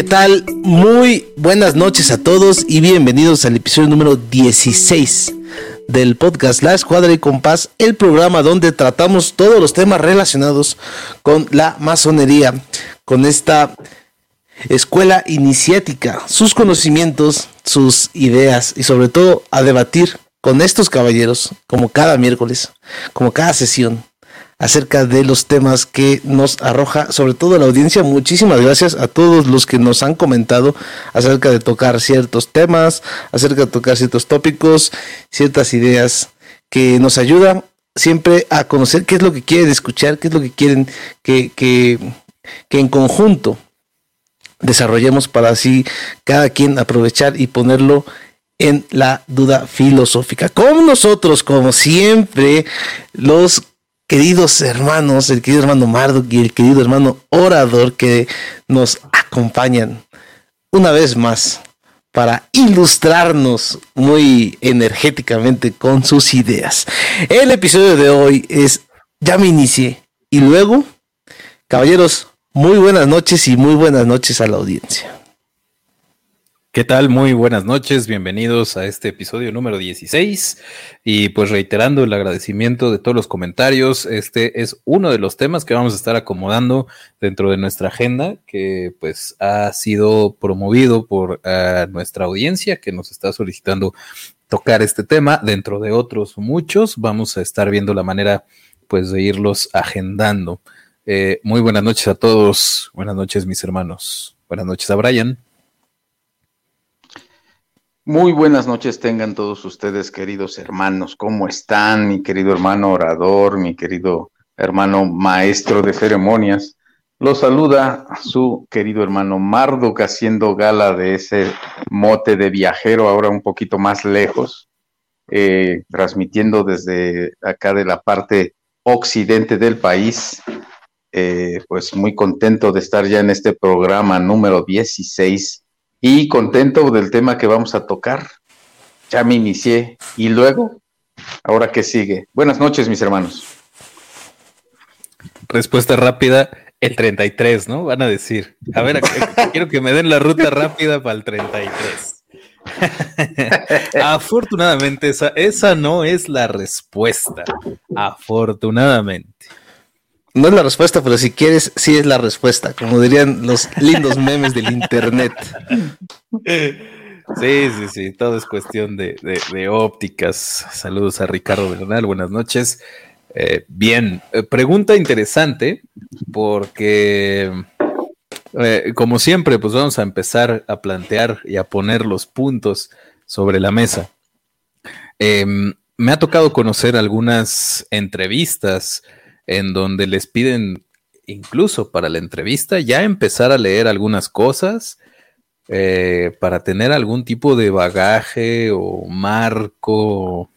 ¿Qué tal? Muy buenas noches a todos y bienvenidos al episodio número 16 del podcast La Escuadra y Compás, el programa donde tratamos todos los temas relacionados con la masonería, con esta escuela iniciática, sus conocimientos, sus ideas y sobre todo a debatir con estos caballeros como cada miércoles, como cada sesión acerca de los temas que nos arroja, sobre todo la audiencia. Muchísimas gracias a todos los que nos han comentado acerca de tocar ciertos temas, acerca de tocar ciertos tópicos, ciertas ideas que nos ayudan siempre a conocer qué es lo que quieren escuchar, qué es lo que quieren que, que, que en conjunto desarrollemos para así cada quien aprovechar y ponerlo en la duda filosófica. Con nosotros, como siempre, los queridos hermanos, el querido hermano Marduk y el querido hermano Orador que nos acompañan una vez más para ilustrarnos muy energéticamente con sus ideas. El episodio de hoy es Ya me inicié y luego, caballeros, muy buenas noches y muy buenas noches a la audiencia. ¿Qué tal? Muy buenas noches, bienvenidos a este episodio número 16 y pues reiterando el agradecimiento de todos los comentarios, este es uno de los temas que vamos a estar acomodando dentro de nuestra agenda que pues ha sido promovido por uh, nuestra audiencia que nos está solicitando tocar este tema dentro de otros muchos, vamos a estar viendo la manera pues de irlos agendando. Eh, muy buenas noches a todos, buenas noches mis hermanos, buenas noches a Brian. Muy buenas noches tengan todos ustedes, queridos hermanos. ¿Cómo están, mi querido hermano orador, mi querido hermano maestro de ceremonias? Los saluda su querido hermano Marduk haciendo gala de ese mote de viajero, ahora un poquito más lejos, eh, transmitiendo desde acá de la parte occidente del país. Eh, pues muy contento de estar ya en este programa número 16 y contento del tema que vamos a tocar. Ya me inicié. ¿Y luego? ¿Ahora qué sigue? Buenas noches, mis hermanos. Respuesta rápida, el 33, ¿no? Van a decir. A ver, quiero que me den la ruta rápida para el 33. Afortunadamente, esa, esa no es la respuesta. Afortunadamente. No es la respuesta, pero si quieres, sí es la respuesta, como dirían los lindos memes del internet. Sí, sí, sí, todo es cuestión de, de, ópticas. Saludos a Ricardo Bernal, buenas noches. Eh, bien, eh, pregunta interesante, porque eh, como siempre, pues vamos a empezar a plantear y a poner los puntos sobre la mesa. Em, me ha tocado conocer algunas entrevistas en donde les piden incluso para la entrevista ya empezar a leer algunas cosas eh, para tener algún tipo de bagaje o marco.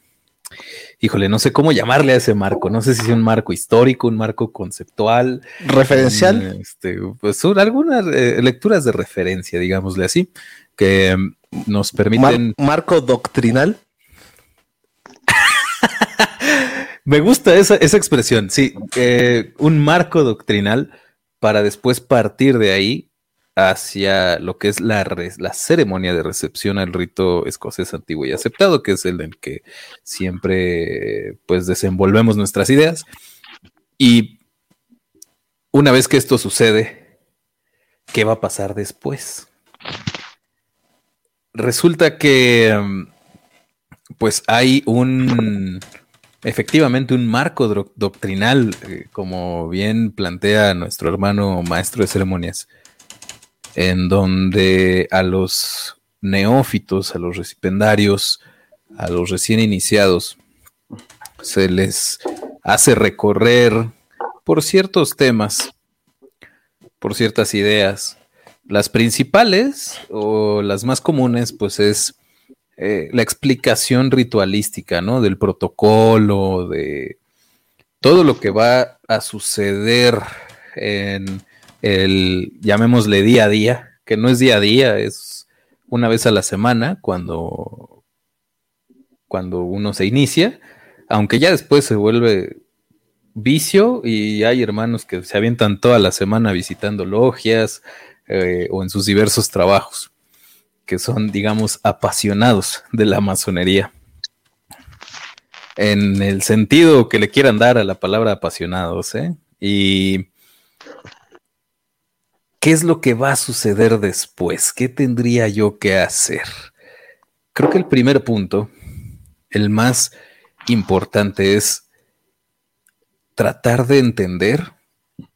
Híjole, no sé cómo llamarle a ese marco. No sé si es un marco histórico, un marco conceptual. ¿Referencial? Este, pues son algunas eh, lecturas de referencia, digámosle así, que nos permiten. Mar ¿Marco doctrinal? Me gusta esa, esa expresión, sí, un marco doctrinal para después partir de ahí hacia lo que es la, la, ceremonia de recepción al rito escocés antiguo y aceptado, que es el en que siempre pues desenvolvemos nuestras ideas. Y una vez que esto sucede, ¿qué va a pasar después? Resulta que pues hay un efectivamente un marco do doctrinal, eh, como bien plantea nuestro hermano maestro de ceremonias, en donde a los neófitos, a los recipendarios, a los recién iniciados se les hace recorrer por ciertos temas, por ciertas ideas. Las principales o las más comunes, pues es eh, la explicación ritualística, ¿no? Del protocolo, de todo lo que va a suceder en el, llamémosle día a día, que no es día a día, es una vez a la semana cuando, cuando uno se inicia, aunque ya después se vuelve vicio y hay hermanos que se avientan toda la semana visitando logias eh, o en sus diversos trabajos, que son, digamos, apasionados de la masonería. En el sentido que le quieran dar a la palabra apasionados, ¿eh? Y ¿qué es lo que va a suceder después? ¿Qué tendría yo que hacer? Creo que el primer punto, el más importante, es tratar de entender,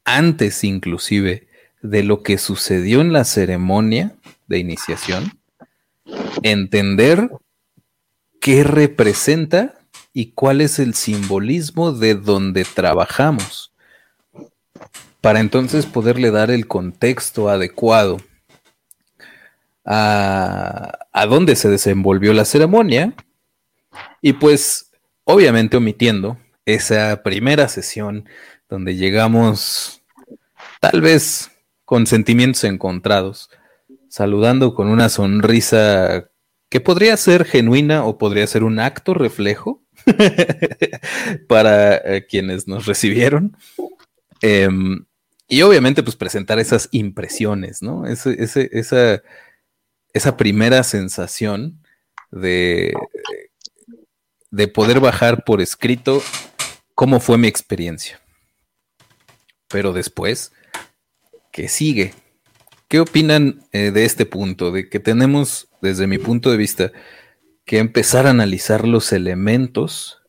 antes inclusive de lo que sucedió en la ceremonia de iniciación, entender qué representa y cuál es el simbolismo de donde trabajamos, para entonces poderle dar el contexto adecuado a, a dónde se desenvolvió la ceremonia y pues obviamente omitiendo esa primera sesión donde llegamos tal vez con sentimientos encontrados, saludando con una sonrisa que podría ser genuina o podría ser un acto reflejo para eh, quienes nos recibieron. Em, y obviamente, pues presentar esas impresiones, ¿no? esa, esa primera sensación de, de poder bajar por escrito cómo fue mi experiencia. Pero después, ¿qué sigue? ¿Qué opinan eh, de este punto? De que tenemos, desde mi punto de vista, que empezar a analizar los elementos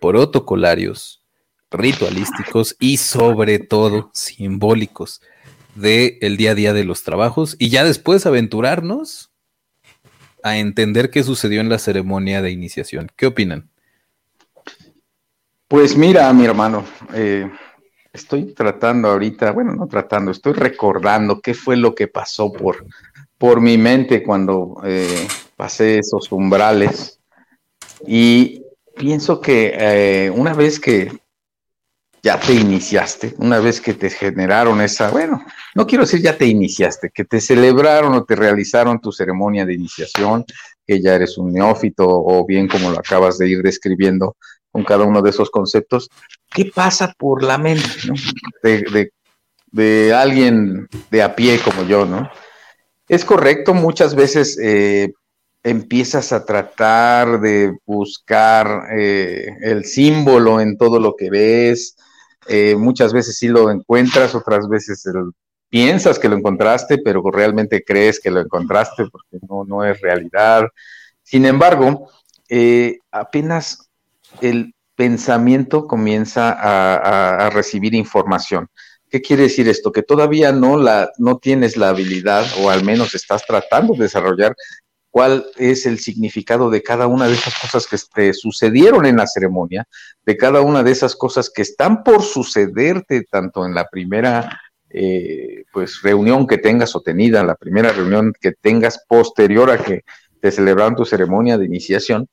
protocolarios, ritualísticos y sobre todo simbólicos del día a día de los trabajos y ya después aventurarnos a entender qué sucedió en la ceremonia de iniciación. ¿Qué opinan? Pues mira, mi hermano, eh, estoy tratando ahorita, bueno, no tratando, estoy recordando qué fue lo que pasó por, por mi mente cuando eh, pasé esos umbrales. Y pienso que eh, una vez que ya te iniciaste, una vez que te generaron esa, bueno, no quiero decir ya te iniciaste, que te celebraron o te realizaron tu ceremonia de iniciación, que ya eres un neófito o bien como lo acabas de ir describiendo, con cada uno de esos conceptos, ¿qué pasa por la mente de, alguien de a pie como yo, ¿no? Es correcto, muchas veces eh, empiezas a tratar de buscar eh, el símbolo en todo lo que ves, eh, muchas veces sí lo encuentras, otras veces piensas que lo encontraste, pero realmente crees que lo encontraste porque no, no es realidad. Sin embargo, apenas el pensamiento comienza a, recibir información. ¿Qué quiere decir esto? Que todavía no, la, no tienes la habilidad, o al menos estás tratando de desarrollar cuál es el significado de cada una de esas cosas que te sucedieron en la ceremonia, de cada una de esas cosas que están por sucederte tanto en la primera eh, pues reunión que tengas o tenida, la primera reunión que tengas posterior a que te celebraron tu ceremonia de iniciación,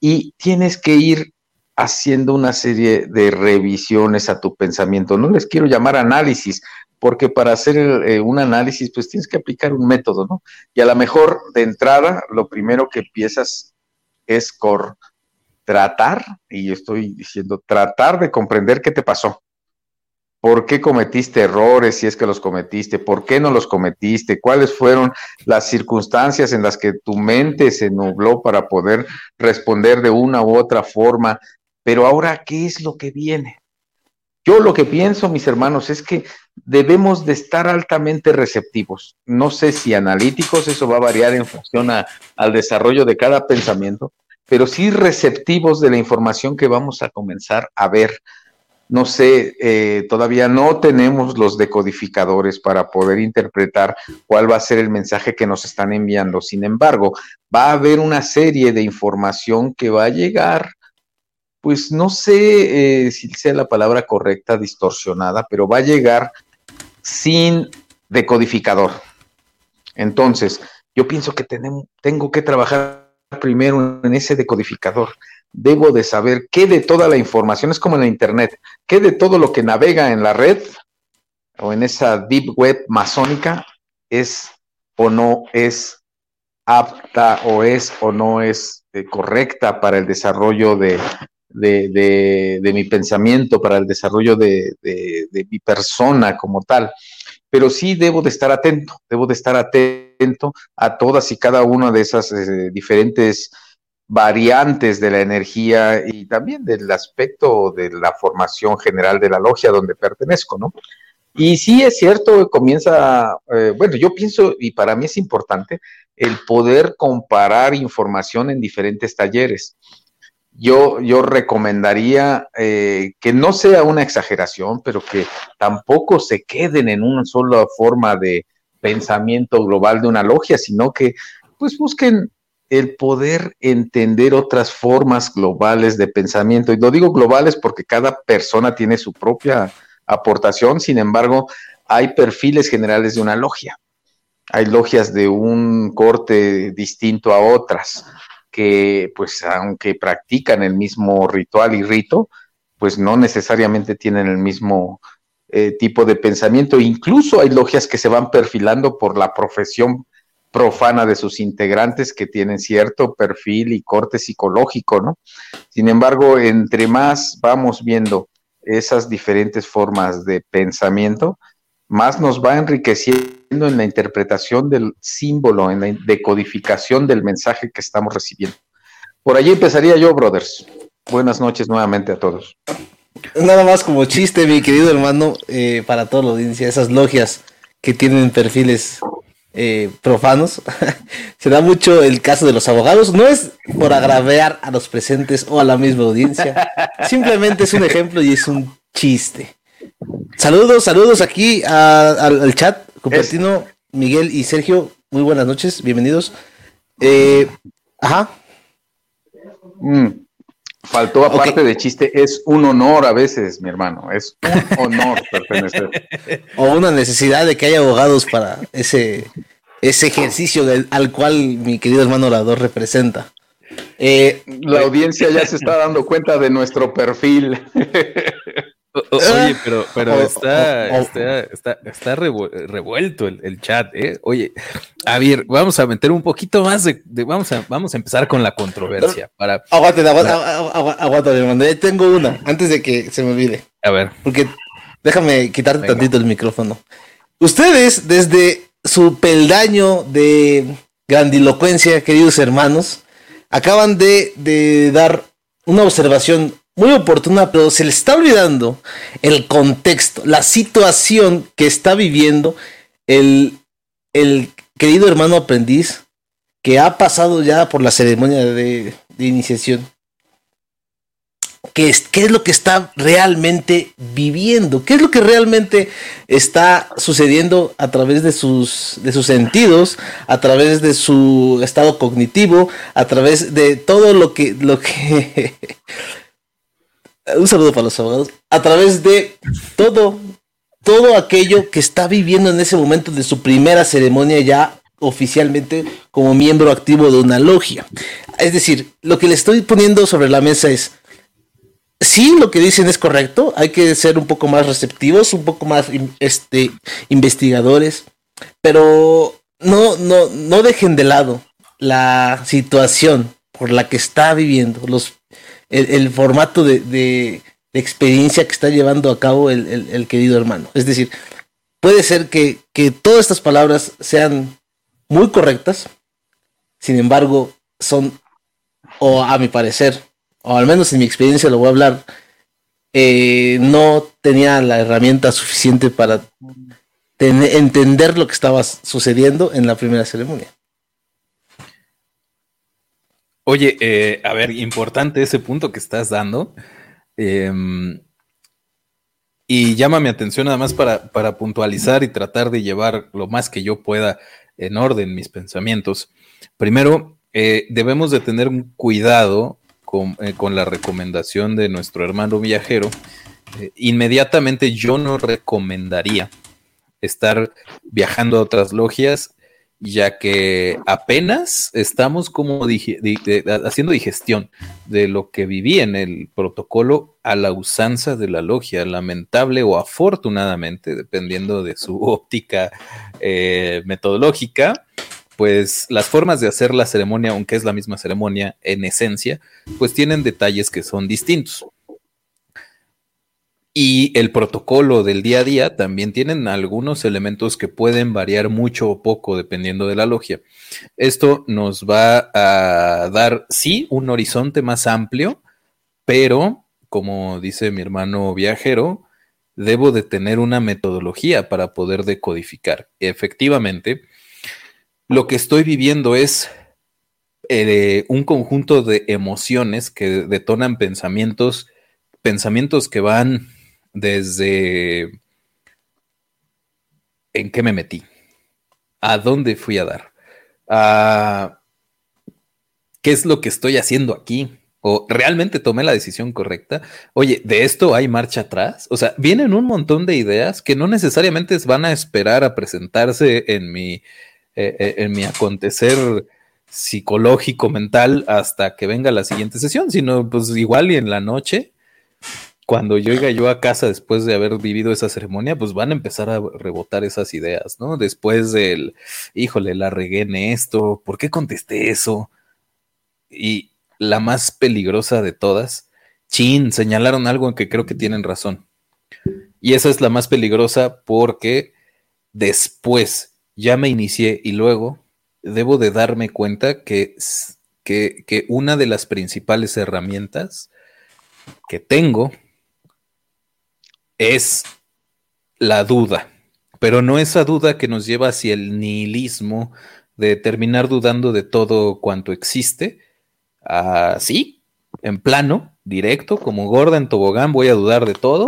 y tienes que ir haciendo una serie de revisiones a tu pensamiento. No les quiero llamar análisis, porque para hacer eh, un análisis, pues tienes que aplicar un método, ¿no? Y a lo mejor de entrada, lo primero que empiezas es por tratar, y estoy diciendo, tratar de comprender qué te pasó. ¿Por qué cometiste errores si es que los cometiste? ¿Por qué no los cometiste? ¿Cuáles fueron las circunstancias en las que tu mente se nubló para poder responder de una u otra forma? Pero ahora, ¿qué es lo que viene? Yo lo que pienso, mis hermanos, es que debemos de estar altamente receptivos. No sé si analíticos, eso va a variar en función al desarrollo de cada pensamiento, pero sí receptivos de la información que vamos a comenzar a ver no sé, eh, todavía no tenemos los decodificadores para poder interpretar cuál va a ser el mensaje que nos están enviando. Sin embargo, va a haber una serie de información que va a llegar, pues no sé eh, si sea la palabra correcta, distorsionada, pero va a llegar sin decodificador. Entonces, yo pienso que tengo que trabajar primero en ese decodificador. Debo de saber qué de toda la información, es como en la Internet, qué de todo lo que navega en la red o en esa deep web masónica es o no es apta o es o no es eh, correcta para el desarrollo de, mi pensamiento, para el desarrollo de, mi persona como tal. Pero sí debo de estar atento, debo de estar atento a todas y cada una de esas eh, diferentes variantes de la energía y también del aspecto de la formación general de la logia donde pertenezco, ¿no? Y sí es cierto, comienza, eh, bueno, yo pienso, y para mí es importante, el poder comparar información en diferentes talleres yo, yo recomendaría eh, que no sea una exageración, pero que tampoco se queden en una sola forma de pensamiento global de una logia, sino que pues busquen el poder entender otras formas globales de pensamiento. Y lo digo globales porque cada persona tiene su propia aportación, sin embargo, hay perfiles generales de una logia. Hay logias de un corte distinto a otras que pues aunque practican el mismo ritual y rito, pues no necesariamente tienen el mismo eh, tipo de pensamiento. Incluso hay logias que se van perfilando por la profesión profana de sus integrantes que tienen cierto perfil y corte psicológico, ¿no? Sin embargo, entre más vamos viendo esas diferentes formas de pensamiento, más nos va enriqueciendo en la interpretación del símbolo, en la decodificación del mensaje que estamos recibiendo. Por allí empezaría yo, brothers. Buenas noches nuevamente a todos. Nada más como chiste, mi querido hermano, eh, para toda la audiencia, esas logias que tienen perfiles eh, profanos. Se da mucho el caso de los abogados. No es por agraviar a los presentes o a la misma audiencia. Simplemente es un ejemplo y es un chiste. Saludos, saludos aquí al, chat. Cupertino, Miguel y Sergio, muy buenas noches, bienvenidos. Eh, ajá. Mm, faltó aparte de chiste, es un honor a veces, mi hermano, es un honor pertenecer. O una necesidad de que haya abogados para ese, ese ejercicio al cual mi querido hermano orador representa. Eh, la audiencia ya se está dando cuenta de nuestro perfil. oye, pero, pero está, está, está, revuelto el, chat, ¿eh? Oye, a ver, vamos a meter un poquito más de, vamos, a, vamos a empezar con la controversia. Para, aguante, aguante, tengo una, antes de que se me olvide. A ver. Porque déjame quitarte tantito el micrófono. Ustedes, desde su peldaño de grandilocuencia, queridos hermanos, acaban de, de dar una observación muy oportuna, pero se le está olvidando el contexto, la situación que está viviendo el, el querido hermano aprendiz que ha pasado ya por la ceremonia de, iniciación. ¿Qué es, ¿Qué es lo que está realmente viviendo? ¿Qué es lo que realmente está sucediendo a través de sus, de sus sentidos, a través de su estado cognitivo, a través de todo lo que, lo que un saludo para los abogados, a través de todo, todo aquello que está viviendo en ese momento de su primera ceremonia ya oficialmente como miembro activo de una logia. Es decir, lo que le estoy poniendo sobre la mesa es, sí, lo que dicen es correcto, hay que ser un poco más receptivos, un poco más este, investigadores, pero no, no, no dejen de lado la situación por la que está viviendo los el, formato de, experiencia que está llevando a cabo el, querido hermano. Es decir, puede ser que, todas estas palabras sean muy correctas, sin embargo, son, o a mi parecer, o al menos en mi experiencia lo voy a hablar, eh, no tenía la herramienta suficiente para entender lo que estaba sucediendo en la primera ceremonia. Oye, eh, a ver, importante ese punto que estás dando. Em, Y llama mi atención nada más para, para puntualizar y tratar de llevar lo más que yo pueda en orden mis pensamientos. Primero, eh, debemos de tener un cuidado con, eh, con, la recomendación de nuestro hermano viajero. Eh, inmediatamente yo no recomendaría estar viajando a otras logias ya que apenas estamos como haciendo digestión de lo que viví en el protocolo a la usanza de la logia, lamentable o afortunadamente, dependiendo de su óptica eh, metodológica, pues las formas de hacer la ceremonia, aunque es la misma ceremonia en esencia, pues tienen detalles que son distintos. Y el protocolo del día a día también tienen algunos elementos que pueden variar mucho o poco dependiendo de la logia. Esto nos va a dar, sí, un horizonte más amplio, pero, como dice mi hermano viajero, debo de tener una metodología para poder decodificar. Efectivamente, lo que estoy viviendo es eh, un conjunto de emociones que detonan pensamientos, pensamientos que van desde en qué me metí, a dónde fui a dar, a qué es lo que estoy haciendo aquí, o realmente tomé la decisión correcta. Oye, de esto hay marcha atrás. O sea, vienen un montón de ideas que no necesariamente van a esperar a presentarse en mi, eh, eh, en mi acontecer psicológico, mental, hasta que venga la siguiente sesión, sino pues igual y en la noche cuando llegue yo a casa después de haber vivido esa ceremonia, pues van a empezar a rebotar esas ideas, ¿no? Después del, híjole, la regué en esto, ¿por qué contesté eso? Y la más peligrosa de todas, chin, señalaron algo en que creo que tienen razón. Y esa es la más peligrosa porque después ya me inicié y luego debo de darme cuenta que, que, que una de las principales herramientas que tengo es la duda, pero no esa duda que nos lleva hacia el nihilismo de terminar dudando de todo cuanto existe, así, en plano, directo, como gorda en tobogán, voy a dudar de todo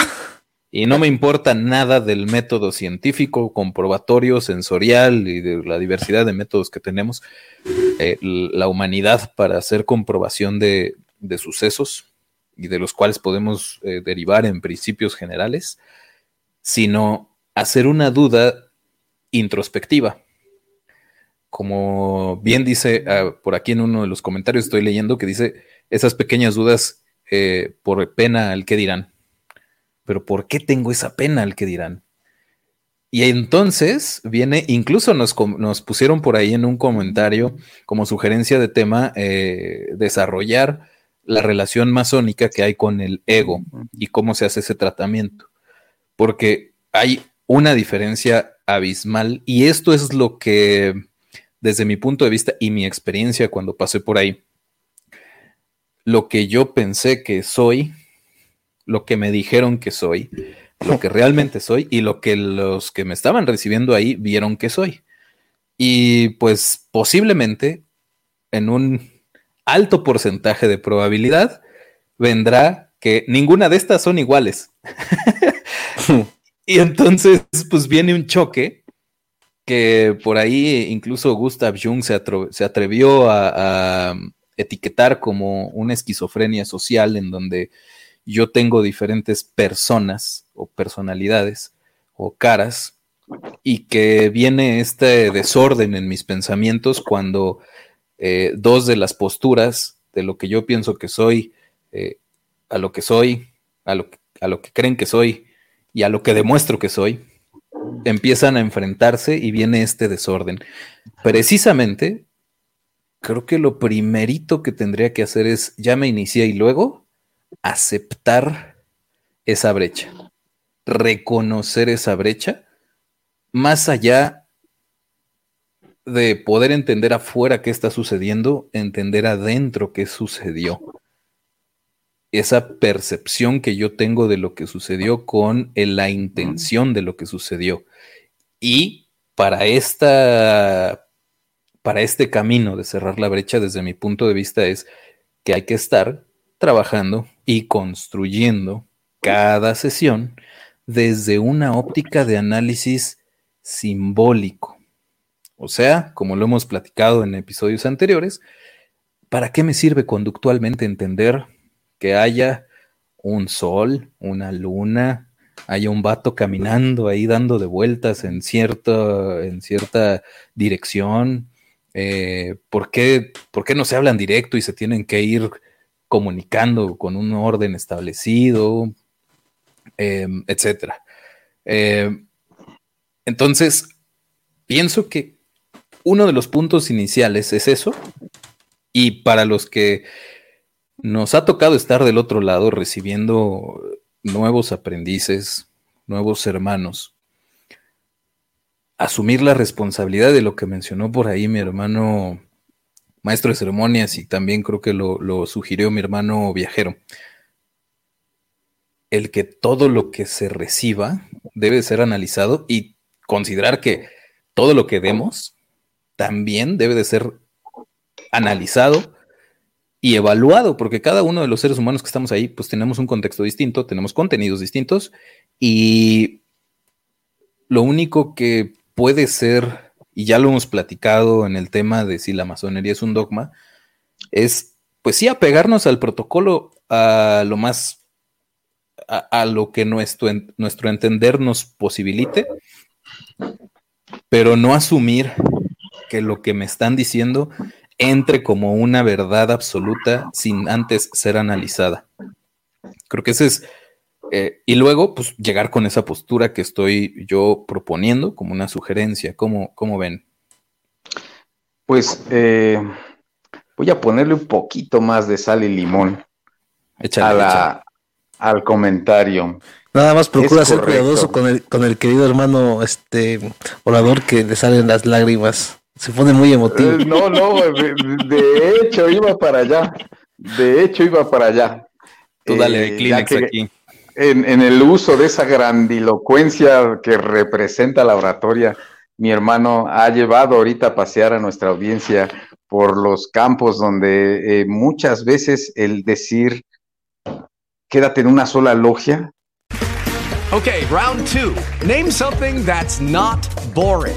y no me importa nada del método científico, comprobatorio, sensorial y de la diversidad de métodos que tenemos, eh, la humanidad para hacer comprobación de, de sucesos y de los cuales podemos eh, derivar en principios generales, sino hacer una duda introspectiva. Como bien dice ah, por aquí en uno de los comentarios, estoy leyendo que dice esas pequeñas dudas eh, por pena al que dirán. Pero ¿por qué tengo esa pena al que dirán? Y entonces viene, incluso nos, nos, pusieron por ahí en un comentario como sugerencia de tema eh, desarrollar la relación masónica que hay con el ego y cómo se hace ese tratamiento. Porque hay una diferencia abismal y esto es lo que, desde mi punto de vista y mi experiencia cuando pasé por ahí, lo que yo pensé que soy, lo que me dijeron que soy, lo que realmente soy y lo que los que me estaban recibiendo ahí vieron que soy. Y pues posiblemente en un alto porcentaje de probabilidad vendrá que ninguna de estas son iguales. y entonces, pues viene un choque que por ahí incluso Gustav Jung se, atrevió a, a, etiquetar como una esquizofrenia social en donde yo tengo diferentes personas o personalidades o caras y que viene este desorden en mis pensamientos cuando eh, dos de las posturas de lo que yo pienso que soy, eh, a lo que soy, a lo, a lo que creen que soy y a lo que demuestro que soy, empiezan a enfrentarse y viene este desorden. Precisamente, creo que lo primerito que tendría que hacer es, ya me inicié y luego aceptar esa brecha, reconocer esa brecha, más allá de poder entender afuera qué está sucediendo, entender adentro qué sucedió. Esa percepción que yo tengo de lo que sucedió con la intención de lo que sucedió. Y para esta para este camino de cerrar la brecha desde mi punto de vista es que hay que estar trabajando y construyendo cada sesión desde una óptica de análisis simbólico. O sea, como lo hemos platicado en episodios anteriores, ¿para qué me sirve conductualmente entender que haya un sol, una luna, haya un vato caminando ahí dando de vueltas en cierta, en cierta dirección? Eh, ¿por, qué, ¿Por qué no se hablan directo y se tienen que ir comunicando con un orden establecido? Em, etcétera. Em, entonces, pienso que uno de los puntos iniciales es eso. Y para los que nos ha tocado estar del otro lado recibiendo nuevos aprendices, nuevos hermanos, asumir la responsabilidad de lo que mencionó por ahí mi hermano maestro de ceremonias y también creo que lo, sugirió mi hermano viajero el que todo lo que se reciba debe ser analizado y considerar que todo lo que demos también debe de ser analizado y evaluado, porque cada uno de los seres humanos que estamos ahí, pues tenemos un contexto distinto, tenemos contenidos distintos y lo único que puede ser, y ya lo hemos platicado en el tema de si la masonería es un dogma, es pues sí apegarnos al protocolo a lo más a, lo que nuestro, nuestro entender nos posibilite, pero no asumir que lo que me están diciendo entre como una verdad absoluta sin antes ser analizada. Creo que ese es, eh, y luego, pues llegar con esa postura que estoy yo proponiendo como una sugerencia. ¿Cómo, cómo ven? Pues eh, voy a ponerle un poquito más de sal y limón a, la, al comentario. Nada más procura ser cuidadoso con el, con el querido hermano este orador que le salen las lágrimas. Se pone muy emotivo. Eh, no, no, de, hecho iba para allá. De hecho iba para allá. Tú dale eh, Kleenex aquí. En, en, el uso de esa grandilocuencia que representa la oratoria, mi hermano ha llevado ahorita a pasear a nuestra audiencia por los campos donde eh, muchas veces el decir quédate en una sola logia. Okay, round two. Name something that's not boring.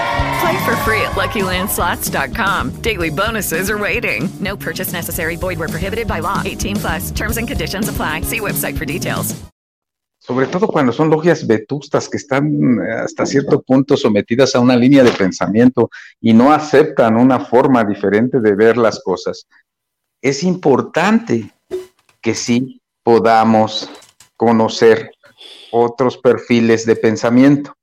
Play for free at LuckyLandSlots.com. Daily bonuses are waiting. No purchase necessary. Void prohibited by law. 18 plus. Terms and conditions apply. See website for details. Sobre todo cuando son logias vetustas que están eh, hasta cierto punto sometidas a una línea de pensamiento y no aceptan una forma diferente de ver las cosas. Es importante que sí podamos conocer otros perfiles de pensamiento.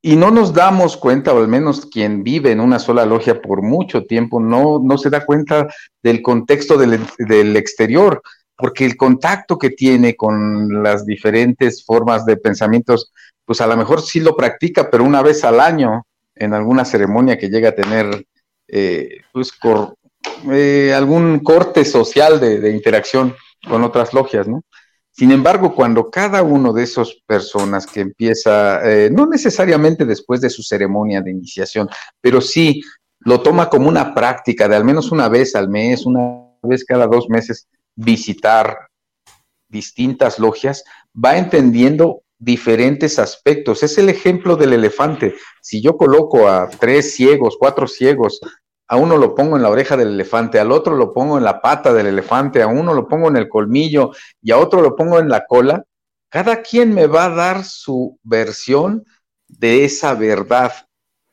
Y no nos damos cuenta, o al menos quien vive en una sola logia por mucho tiempo, no, no se da cuenta del contexto del, del exterior, porque el contacto que tiene con las diferentes formas de pensamientos, pues a lo mejor sí lo practica, pero una vez al año, en alguna ceremonia que llega a tener eh, pues, eh, algún corte social de, de interacción con otras logias, ¿no? Sin embargo, cuando cada uno de esas personas que empieza, eh, no necesariamente después de su ceremonia de iniciación, pero sí lo toma como una práctica de al menos una vez al mes, una vez cada dos meses, visitar distintas logias, va entendiendo diferentes aspectos. Es el ejemplo del elefante. Si yo coloco a tres ciegos, cuatro ciegos a uno lo pongo en la oreja del elefante, al otro lo pongo en la pata del elefante, a uno lo pongo en el colmillo y a otro lo pongo en la cola, cada quien me va a dar su versión de esa verdad.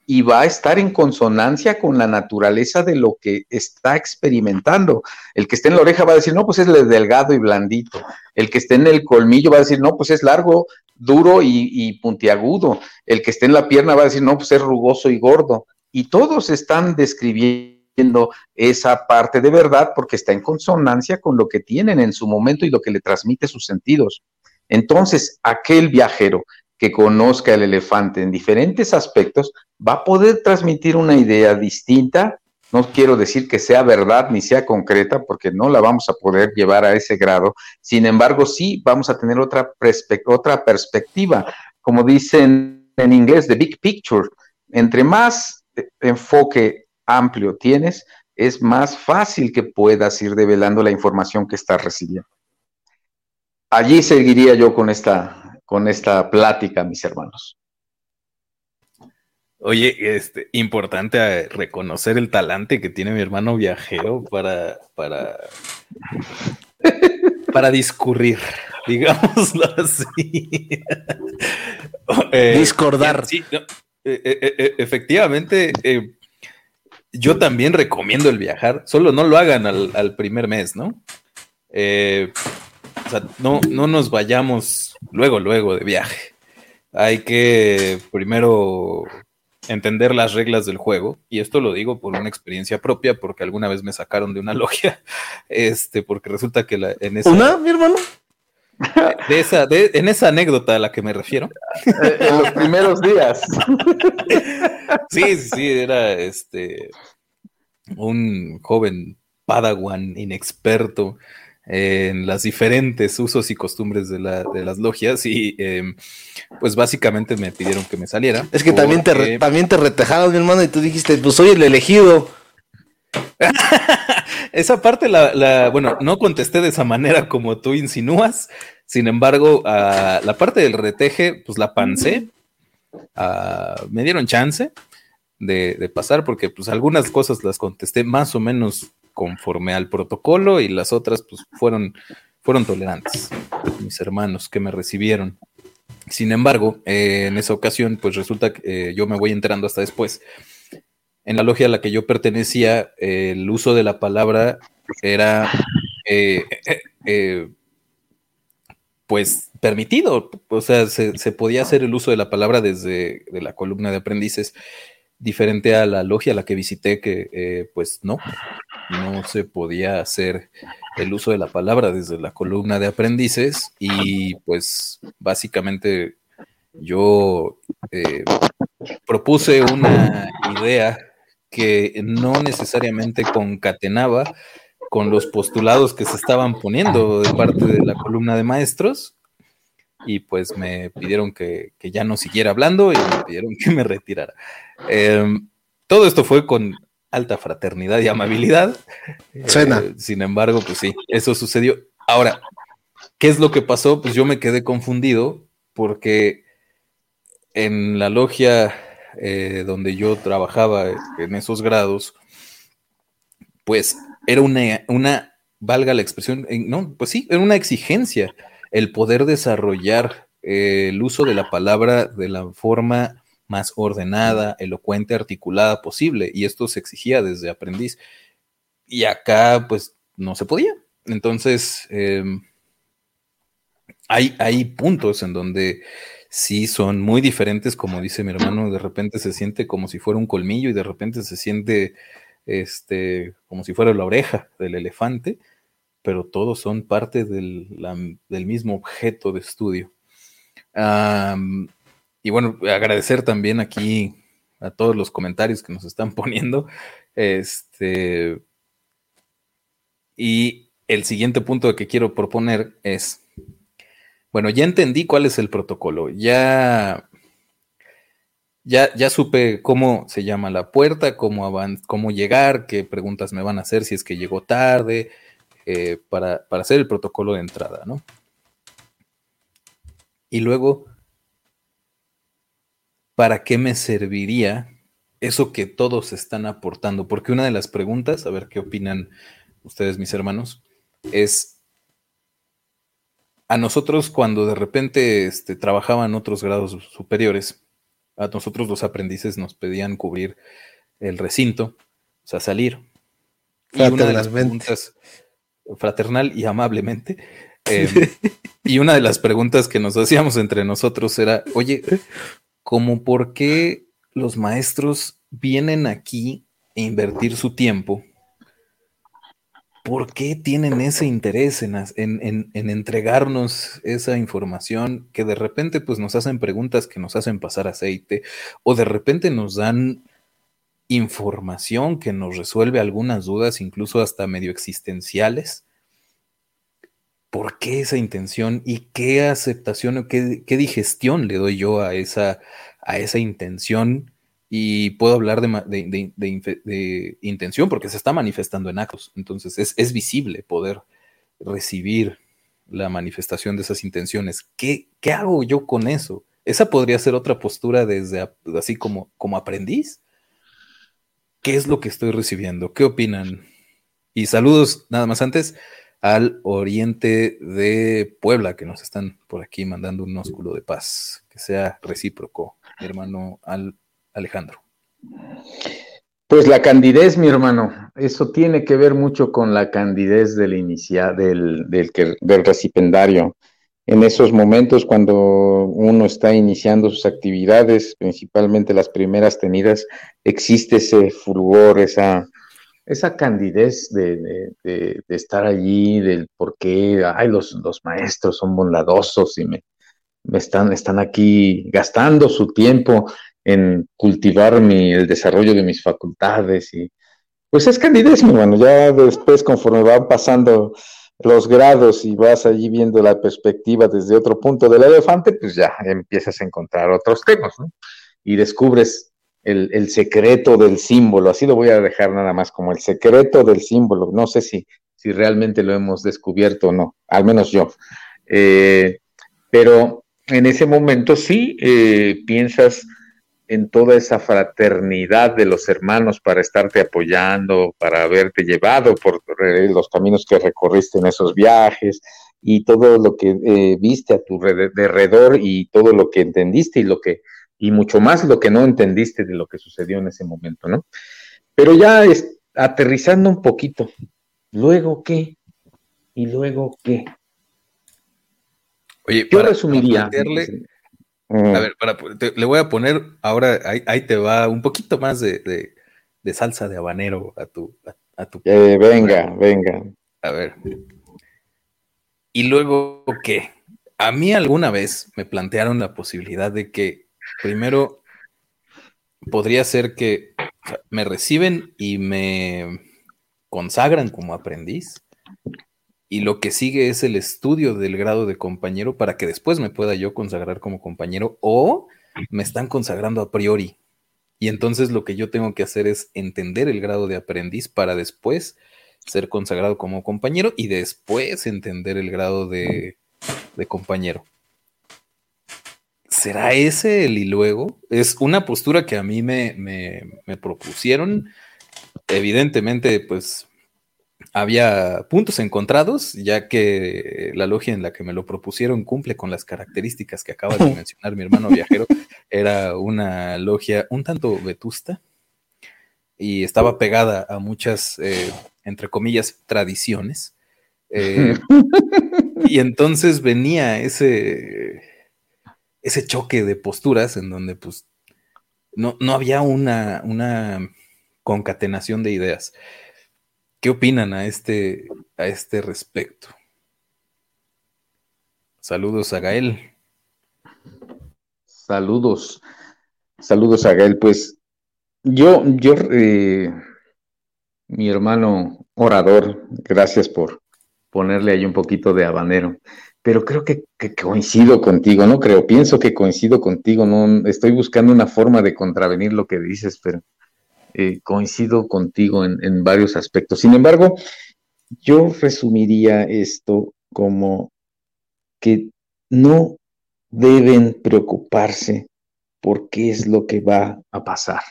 y va a estar en consonancia con la naturaleza de lo que está experimentando. El que esté en la oreja va a decir, no, pues es delgado y blandito. El que esté en el colmillo va a decir, no, pues es largo, duro y, puntiagudo. El que esté en la pierna va a decir, no, pues es rugoso y gordo. Y todos están describiendo esa parte de verdad porque está en consonancia con lo que tienen en su momento y lo que le transmite sus sentidos. Entonces, aquel viajero que conozca el elefante en diferentes aspectos va a poder transmitir una idea distinta. No quiero decir que sea verdad ni sea concreta, porque no la vamos a poder llevar a ese grado. Sin embargo, sí vamos a tener otra, otra perspectiva. Como dicen en inglés, the big picture. Entre más enfoque amplio tienes, es más fácil que puedas ir develando la información que estás recibiendo. Allí seguiría yo con esta, con esta plática, mis hermanos. Oye, este, importante eh, reconocer el talante que tiene mi hermano viajero para, para, para discurrir, digámoslo así. Eh, Discordar. Sí, eh, efectivamente, yo también recomiendo el viajar, solo no lo hagan al, primer mes, ¿no? o sea, no, no nos vayamos luego, luego de viaje. Hay que primero entender las reglas del juego, y esto lo digo por una experiencia propia, porque alguna vez me sacaron de una logia, este, porque resulta que la, en esa... ¿Una, mi hermano? De esa, de, en esa anécdota a la que me refiero. en los primeros días. Sí, sí, sí, era este un joven padawan inexperto en las diferentes usos y costumbres de, las logias y em, pues básicamente me pidieron que me saliera. Es que también, te, también te retejaron, mi hermano, y tú dijiste, pues soy el elegido. esa parte, la, bueno, no contesté de esa manera como tú insinúas, sin embargo, la parte del reteje, pues la pancé, me dieron chance de, de pasar porque pues algunas cosas las contesté más o menos conforme al protocolo y las otras pues fueron, fueron tolerantes, mis hermanos que me recibieron. Sin embargo, eh, en esa ocasión pues resulta que eh, yo me voy enterando hasta después. En la logia a la que yo pertenecía, el uso de la palabra era eh, pues permitido, o sea, se, se, podía hacer el uso de la palabra desde de la columna de aprendices diferente a la logia a la que visité, que eh, pues no, no se podía hacer el uso de la palabra desde la columna de aprendices. Y pues básicamente yo eh, propuse una idea que no necesariamente concatenaba con los postulados que se estaban poniendo de parte de la columna de maestros y pues me pidieron que, ya no siguiera hablando y me pidieron que me retirara. Em, todo esto fue con alta fraternidad y amabilidad. Suena. Eh, sin embargo, pues sí, eso sucedió. Ahora, ¿qué es lo que pasó? Pues yo me quedé confundido porque en la logia eh, donde yo trabajaba en esos grados, pues era una, una valga la expresión, no, pues sí, era una exigencia el poder desarrollar eh, el uso de la palabra de la forma más ordenada, elocuente, articulada posible. Y esto se exigía desde aprendiz. Y acá, pues, no se podía. Entonces, em, hay, hay puntos en donde sí son muy diferentes, como dice mi hermano, de repente se siente como si fuera un colmillo y de repente se siente este, como si fuera la oreja del elefante pero todos son parte del, mismo objeto de estudio. y bueno, agradecer también aquí a todos los comentarios que nos están poniendo. Este, y el siguiente punto que quiero proponer es, bueno, ya entendí cuál es el protocolo, ya, ya, ya supe cómo se llama la puerta, cómo, cómo llegar, qué preguntas me van a hacer si es que llegó tarde, eh, para, hacer el protocolo de entrada, ¿no? Y luego, ¿para qué me serviría eso que todos están aportando? Porque una de las preguntas, a ver qué opinan ustedes, mis hermanos, es a nosotros cuando de repente este, trabajaban otros grados superiores, a nosotros los aprendices nos pedían cubrir el recinto, o sea, salir. Y una de las preguntas, fraternal y amablemente, em, y una de las preguntas que nos hacíamos entre nosotros era, oye, ¿cómo por qué los maestros vienen aquí a invertir su tiempo ¿por qué tienen ese interés en, entregarnos esa información que de repente pues nos hacen preguntas que nos hacen pasar aceite o de repente nos dan información que nos resuelve algunas dudas, incluso hasta medio existenciales? ¿Por qué esa intención y qué aceptación o qué, qué digestión le doy yo a esa, a esa intención y puedo hablar de, intención porque se está manifestando en actos. Entonces es, visible poder recibir la manifestación de esas intenciones. ¿Qué, ¿Qué, hago yo con eso? Esa podría ser otra postura desde así como, como aprendiz. ¿Qué es lo que estoy recibiendo? ¿Qué opinan? Y saludos nada más antes al oriente de Puebla, que nos están por aquí mandando un ósculo de paz, que sea recíproco, hermano al Alejandro? Pues la candidez, mi hermano, eso tiene que ver mucho con la candidez del inicial, del, del, recipendario. En esos momentos, cuando uno está iniciando sus actividades, principalmente las primeras tenidas, existe ese fulgor, esa, esa candidez de, de, estar allí, del por qué, ay, los, los maestros son bondadosos y me, me están, están aquí gastando su tiempo en cultivar mi, el desarrollo de mis facultades y pues es candidez, mi hermano, ya después conforme van pasando los grados y vas allí viendo la perspectiva desde otro punto del elefante, pues ya empiezas a encontrar otros temas, ¿no? Y descubres el, el, secreto del símbolo, así lo voy a dejar nada más como el secreto del símbolo, no sé si, si realmente lo hemos descubierto o no, al menos yo. Eh, pero en ese momento sí eh, piensas en toda esa fraternidad de los hermanos para estarte apoyando, para haberte llevado por los caminos que recorriste en esos viajes y todo lo que eh, viste a tu alrededor y todo lo que entendiste y lo que y mucho más lo que no entendiste de lo que sucedió en ese momento, ¿no? Pero ya es, aterrizando un poquito, luego qué y luego qué. Oye, yo resumiría. A ver, para, le voy a poner ahora, ahí, te va un poquito más de, salsa de habanero a tu... A, tu eh, venga, venga. A ver. Y luego, ¿qué? A mí alguna vez me plantearon la posibilidad de que primero podría ser que me reciben y me consagran como aprendiz y lo que sigue es el estudio del grado de compañero para que después me pueda yo consagrar como compañero o me están consagrando a priori. Y entonces lo que yo tengo que hacer es entender el grado de aprendiz para después ser consagrado como compañero y después entender el grado de, compañero. ¿Será ese el y luego? Es una postura que a mí me, me propusieron. Evidentemente, pues había puntos encontrados, ya que la logia en la que me lo propusieron cumple con las características que acaba de mencionar mi hermano viajero. Era una logia un tanto vetusta y estaba pegada a muchas, eh, entre comillas, tradiciones. Eh, y entonces venía ese, ese choque de posturas en donde pues no, no había una, una concatenación de ideas. ¿Qué opinan a este, a este respecto? Saludos a Gael. Saludos, saludos a Gael. Pues yo, yo, eh, mi hermano orador, gracias por ponerle ahí un poquito de habanero, pero creo que, que, coincido contigo, no creo, pienso que coincido contigo, no estoy buscando una forma de contravenir lo que dices, pero eh, coincido contigo en, varios aspectos. Sin embargo, yo resumiría esto como que no deben preocuparse por qué es lo que va a pasar.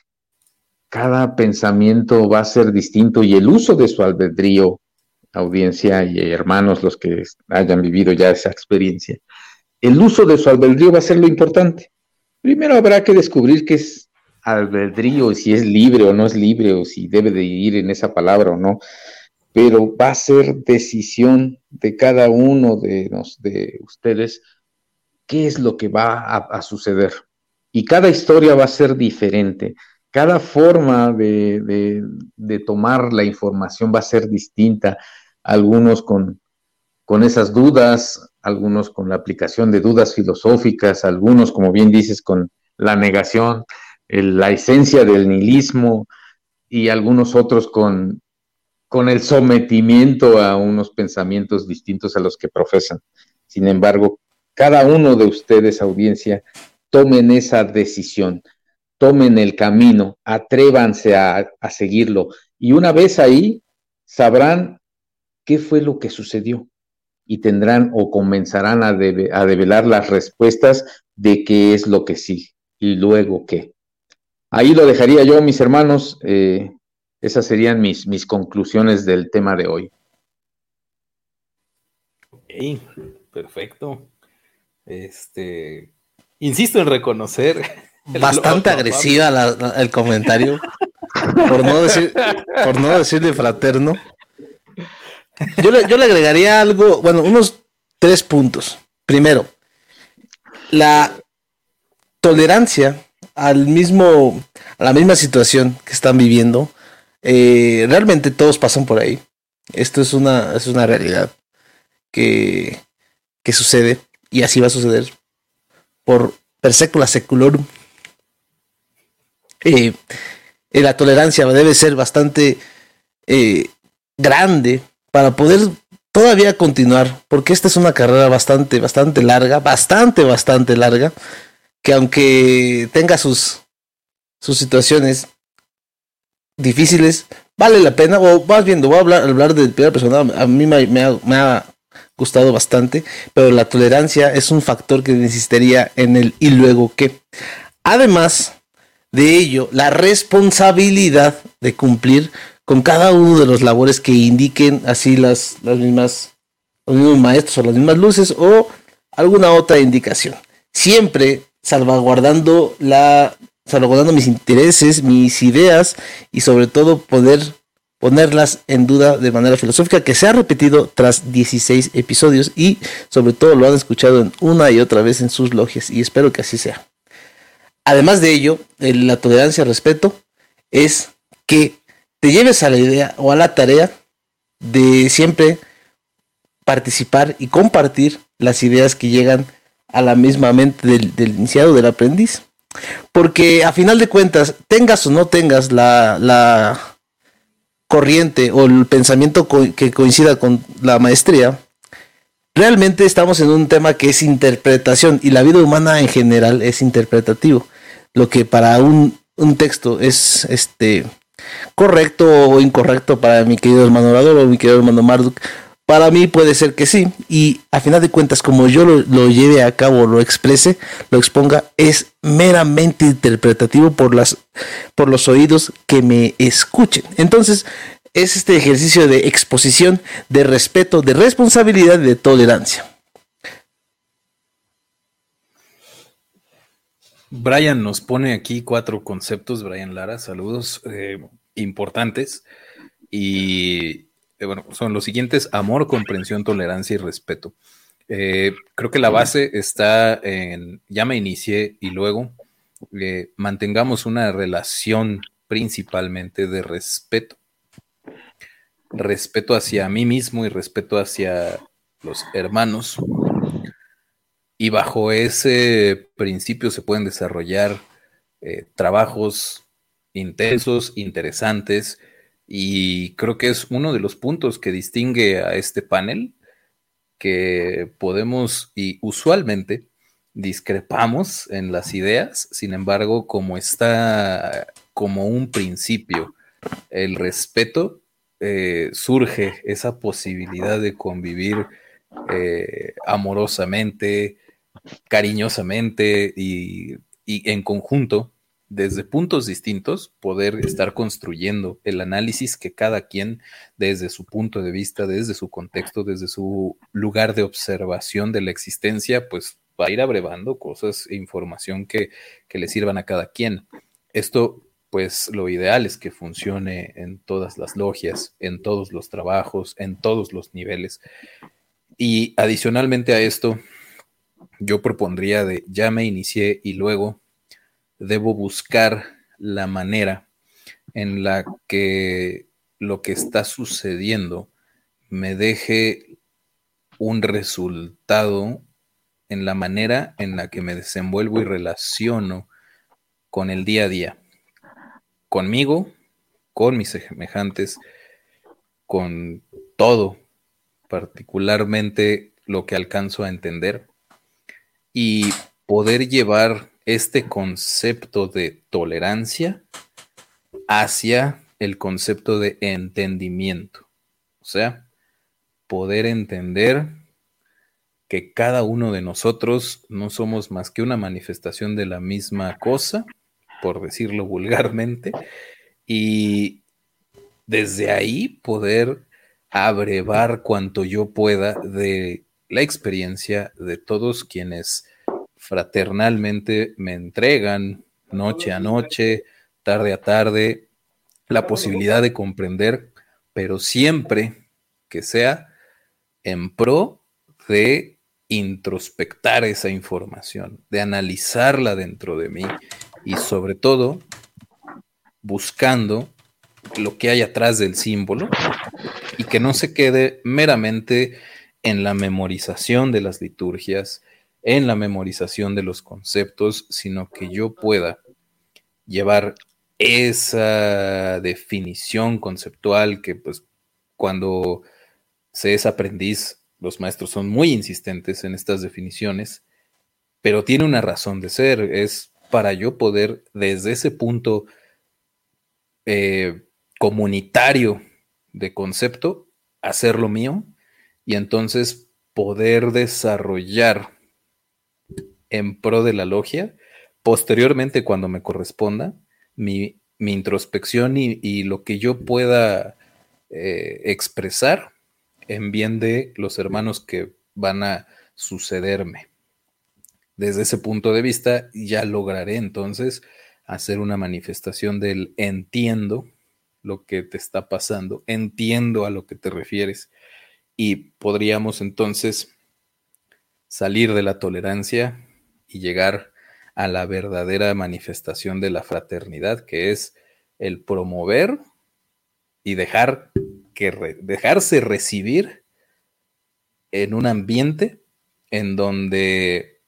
Cada pensamiento va a ser distinto y el uso de su albedrío, audiencia y hermanos, los que hayan vivido ya esa experiencia, el uso de su albedrío va a ser lo importante. Primero habrá que descubrir qué es albedrío, si es libre o no es libre, o si debe de ir en esa palabra o no, pero va a ser decisión de cada uno de, de ustedes qué es lo que va a, suceder. Y cada historia va a ser diferente, cada forma de, de, tomar la información va a ser distinta, algunos con, con esas dudas, algunos con la aplicación de dudas filosóficas, algunos, como bien dices, con la negación, la esencia del nihilismo y algunos otros con, con el sometimiento a unos pensamientos distintos a los que profesan. Sin embargo, cada uno de ustedes, audiencia, tomen esa decisión, tomen el camino, atrévanse a, a seguirlo y una vez ahí sabrán qué fue lo que sucedió y tendrán o comenzarán a, a develar las respuestas de qué es lo que sí y luego qué. Ahí lo dejaría yo, mis hermanos. Eh, esas serían mis, mis conclusiones del tema de hoy. perfecto. Este, insisto en reconocer. Bastante agresiva el comentario. por, no decir, por no decirle fraterno. Yo le, yo le agregaría algo, bueno, unos tres puntos. Primero, la tolerancia al mismo, a la misma situación que están viviendo. Eh, realmente todos pasan por ahí. Esto es una, es una realidad que, que sucede y así va a suceder por per secula seculorum. Eh, eh, la tolerancia debe ser bastante grande para poder todavía continuar, porque esta es una carrera bastante, bastante larga, bastante, bastante larga, que aunque tenga sus, sus situaciones difíciles, vale la pena, o más bien, voy a hablar, hablar de primera persona, a mí me, ha, gustado bastante, pero la tolerancia es un factor que necesitaría en el y luego qué. Además de ello, la responsabilidad de cumplir con cada uno de los labores que indiquen así las, las mismas, los mismos maestros o las mismas luces o alguna otra indicación. Siempre salvaguardando la salvaguardando mis intereses, mis ideas y sobre todo poder ponerlas en duda de manera filosófica que se ha repetido tras 16 episodios y sobre todo lo han escuchado en una y otra vez en sus logias y espero que así sea. Además de ello, la tolerancia al respeto es que te lleves a la idea o a la tarea de siempre participar y compartir las ideas que llegan a la misma mente del, iniciado, del aprendiz. Porque a final de cuentas, tengas o no tengas la, la corriente o el pensamiento que coincida con la maestría, realmente estamos en un tema que es interpretación y la vida humana en general es interpretativo. Lo que para un, un texto es este correcto o incorrecto para mi querido hermano orador o mi querido hermano Marduk. Para mí puede ser que sí. Y a final de cuentas, como yo lo, lleve a cabo, lo exprese, lo exponga, es meramente interpretativo por, las, por los oídos que me escuchen. Entonces, es este ejercicio de exposición, de respeto, de responsabilidad de tolerancia. Brian nos pone aquí cuatro conceptos, Brian Lara, saludos eh, importantes. Y eh, bueno, son los siguientes: amor, comprensión, tolerancia y respeto. Eh, creo que la base está en, ya me inicié y luego mantengamos una relación principalmente de respeto. Respeto hacia mí mismo y respeto hacia los hermanos y bajo ese principio se pueden desarrollar eh, trabajos intensos, interesantes, y creo que es uno de los puntos que distingue a este panel, que podemos y usualmente discrepamos en las ideas, sin embargo, como está como un principio el respeto, eh, surge esa posibilidad de convivir eh, amorosamente, cariñosamente y, en conjunto, desde puntos distintos, poder estar construyendo el análisis que cada quien, desde su punto de vista, desde su contexto, desde su lugar de observación de la existencia, pues va a ir abrevando cosas e información que, que le sirvan a cada quien. Esto, pues lo ideal es que funcione en todas las logias, en todos los trabajos, en todos los niveles. Y adicionalmente a esto, yo propondría de ya me inicié y luego debo buscar la manera en la que lo que está sucediendo me deje un resultado en la manera en la que me desenvuelvo y relaciono con el día a día, conmigo, con mis semejantes, con todo, particularmente lo que alcanzo a entender, y poder llevar este concepto de tolerancia hacia el concepto de entendimiento. O sea, poder entender que cada uno de nosotros no somos más que una manifestación de la misma cosa, por decirlo vulgarmente, y desde ahí poder abrevar cuanto yo pueda de la experiencia de todos quienes fraternalmente me entregan noche a noche, tarde a tarde, la posibilidad de comprender, pero siempre que sea en pro de introspectar esa información, de analizarla dentro de mí y sobre todo buscando lo que hay atrás del símbolo y que no se quede meramente en la memorización de las liturgias, en la memorización de los conceptos, sino que yo pueda llevar esa definición conceptual que pues cuando se es aprendiz, los maestros son muy insistentes en estas definiciones, pero tiene una razón de ser, es para yo poder desde ese punto eh, comunitario de concepto hacer lo mío y entonces poder desarrollar en pro de la logia, posteriormente cuando me corresponda, mi, introspección y, lo que yo pueda eh, expresar en bien de los hermanos que van a sucederme. Desde ese punto de vista, ya lograré entonces hacer una manifestación del entiendo lo que te está pasando, entiendo a lo que te refieres y podríamos entonces salir de la tolerancia y llegar a la verdadera manifestación de la fraternidad, que es el promover y dejar que dejarse recibir en un ambiente en donde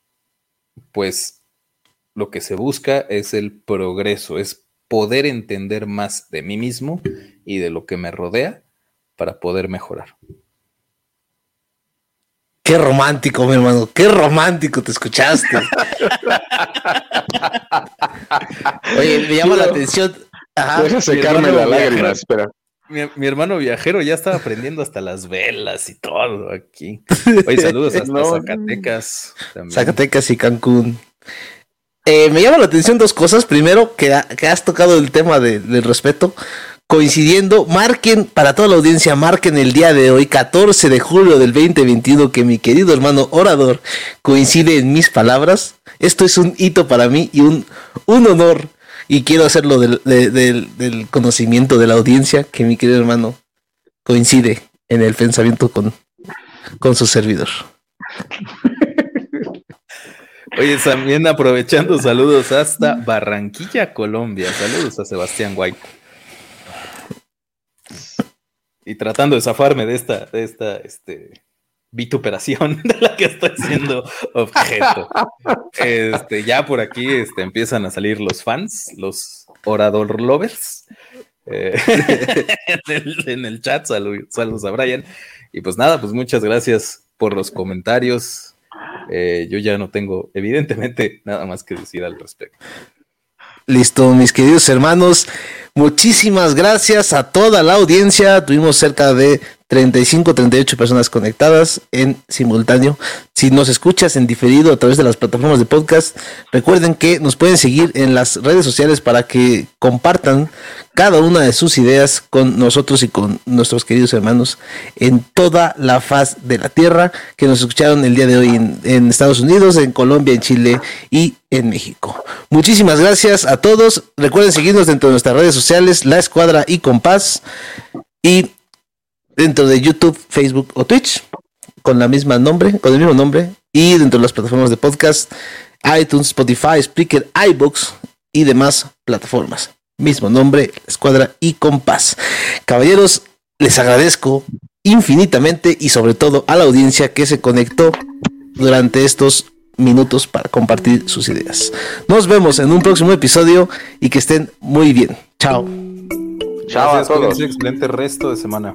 pues lo que se busca es el progreso, es poder entender más de mí mismo y de lo que me rodea para poder mejorar. Qué romántico, mi hermano, qué romántico te escuchaste. Oye, me llama la atención. Deja secarme la lágrima, espera. Mi, hermano viajero ya estaba aprendiendo hasta las velas y todo aquí. Oye, saludos hasta Zacatecas. Zacatecas y Cancún. Eh, me llama la atención dos cosas. Primero, que, has tocado el tema del respeto coincidiendo, marquen para toda la audiencia, marquen el día de hoy, 14 de julio del 2021, que mi querido hermano orador coincide en mis palabras. Esto es un hito para mí y un, un honor. Y quiero hacerlo del, del, conocimiento de la audiencia, que mi querido hermano coincide en el pensamiento con, con su servidor. Oye, también aprovechando, saludos hasta Barranquilla, Colombia. Saludos a Sebastián White y tratando de zafarme de esta, de esta, este, vituperación de la que estoy siendo objeto. Este, ya por aquí este, empiezan a salir los fans, los orador lovers. Eh, en, el, chat, saludos a Brian. Y pues nada, pues muchas gracias por los comentarios. Eh, yo ya no tengo, evidentemente, nada más que decir al respecto. Listo, mis queridos hermanos. Muchísimas gracias a toda la audiencia. Tuvimos cerca de 35, 38 personas conectadas en simultáneo. Si nos escuchas en diferido a través de las plataformas de podcast, recuerden que nos pueden seguir en las redes sociales para que compartan cada una de sus ideas con nosotros y con nuestros queridos hermanos en toda la faz de la tierra que nos escucharon el día de hoy en, Estados Unidos, en Colombia, en Chile y en México. Muchísimas gracias a todos. Recuerden seguirnos dentro de nuestras redes sociales, La Escuadra y Compás. Y dentro de YouTube, Facebook o Twitch, con la misma nombre, con el mismo nombre, y dentro de las plataformas de podcast, iTunes, Spotify, Spreaker, iBooks y demás plataformas. Mismo nombre, Escuadra y Compás. Caballeros, les agradezco infinitamente y sobre todo a la audiencia que se conectó durante estos minutos para compartir sus ideas. Nos vemos en un próximo episodio y que estén muy bien. Chao. Chao Gracias, a todos. excelente resto de semana.